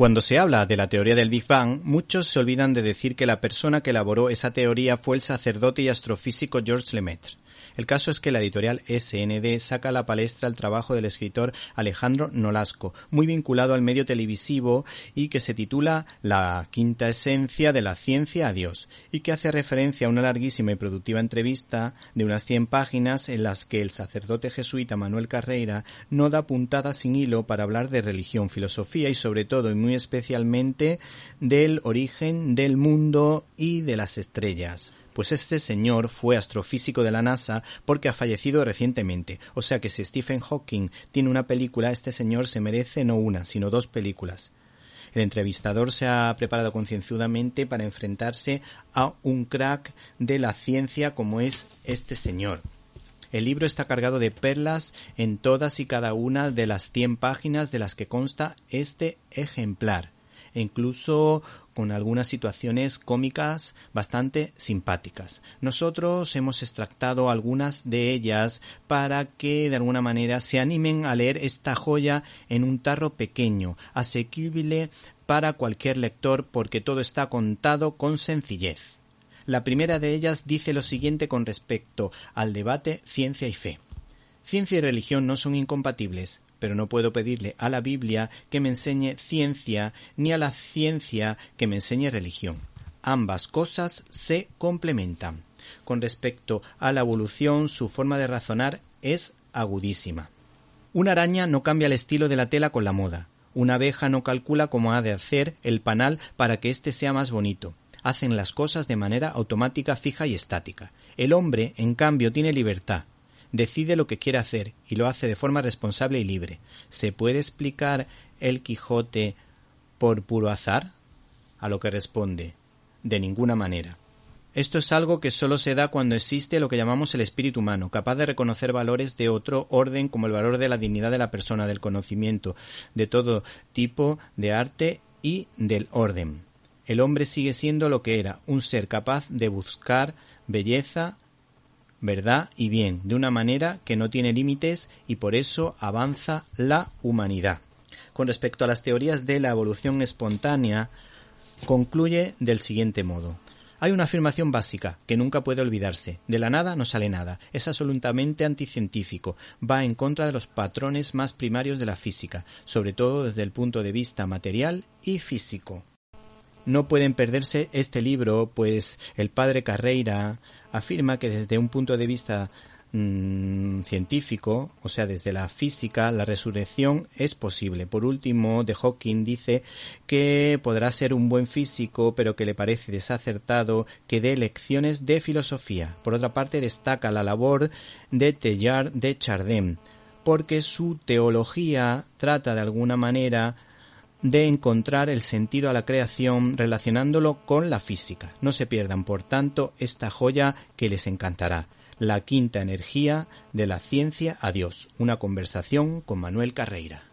Cuando se habla de la teoría del Big Bang, muchos se olvidan de decir que la persona que elaboró esa teoría fue el sacerdote y astrofísico Georges Lemaitre. El caso es que la editorial SND saca a la palestra el trabajo del escritor Alejandro Nolasco, muy vinculado al medio televisivo y que se titula La quinta esencia de la ciencia a Dios y que hace referencia a una larguísima y productiva entrevista de unas 100 páginas en las que el sacerdote jesuita Manuel Carreira no da puntada sin hilo para hablar de religión, filosofía y sobre todo y muy especialmente del origen del mundo y de las estrellas pues este señor fue astrofísico de la NASA porque ha fallecido recientemente. O sea que si Stephen Hawking tiene una película, este señor se merece no una, sino dos películas. El entrevistador se ha preparado concienzudamente para enfrentarse a un crack de la ciencia como es este señor. El libro está cargado de perlas en todas y cada una de las 100 páginas de las que consta este ejemplar e incluso con algunas situaciones cómicas bastante simpáticas. Nosotros hemos extractado algunas de ellas para que de alguna manera se animen a leer esta joya en un tarro pequeño, asequible para cualquier lector porque todo está contado con sencillez. La primera de ellas dice lo siguiente con respecto al debate ciencia y fe. Ciencia y religión no son incompatibles, pero no puedo pedirle a la Biblia que me enseñe ciencia ni a la ciencia que me enseñe religión. Ambas cosas se complementan. Con respecto a la evolución, su forma de razonar es agudísima. Una araña no cambia el estilo de la tela con la moda. Una abeja no calcula cómo ha de hacer el panal para que éste sea más bonito. Hacen las cosas de manera automática, fija y estática. El hombre, en cambio, tiene libertad decide lo que quiere hacer y lo hace de forma responsable y libre. ¿Se puede explicar el Quijote por puro azar? A lo que responde de ninguna manera. Esto es algo que solo se da cuando existe lo que llamamos el espíritu humano, capaz de reconocer valores de otro orden como el valor de la dignidad de la persona, del conocimiento, de todo tipo de arte y del orden. El hombre sigue siendo lo que era, un ser capaz de buscar belleza, verdad y bien, de una manera que no tiene límites y por eso avanza la humanidad. Con respecto a las teorías de la evolución espontánea, concluye del siguiente modo. Hay una afirmación básica que nunca puede olvidarse. De la nada no sale nada. Es absolutamente anticientífico. Va en contra de los patrones más primarios de la física, sobre todo desde el punto de vista material y físico. No pueden perderse este libro, pues el padre Carreira afirma que desde un punto de vista mm, científico, o sea, desde la física, la resurrección es posible. Por último, de Hawking dice que podrá ser un buen físico, pero que le parece desacertado que dé lecciones de filosofía. Por otra parte, destaca la labor de Teilhard de Chardin, porque su teología trata de alguna manera de encontrar el sentido a la creación relacionándolo con la física. No se pierdan, por tanto, esta joya que les encantará. La quinta energía de la ciencia a Dios. Una conversación con Manuel Carreira.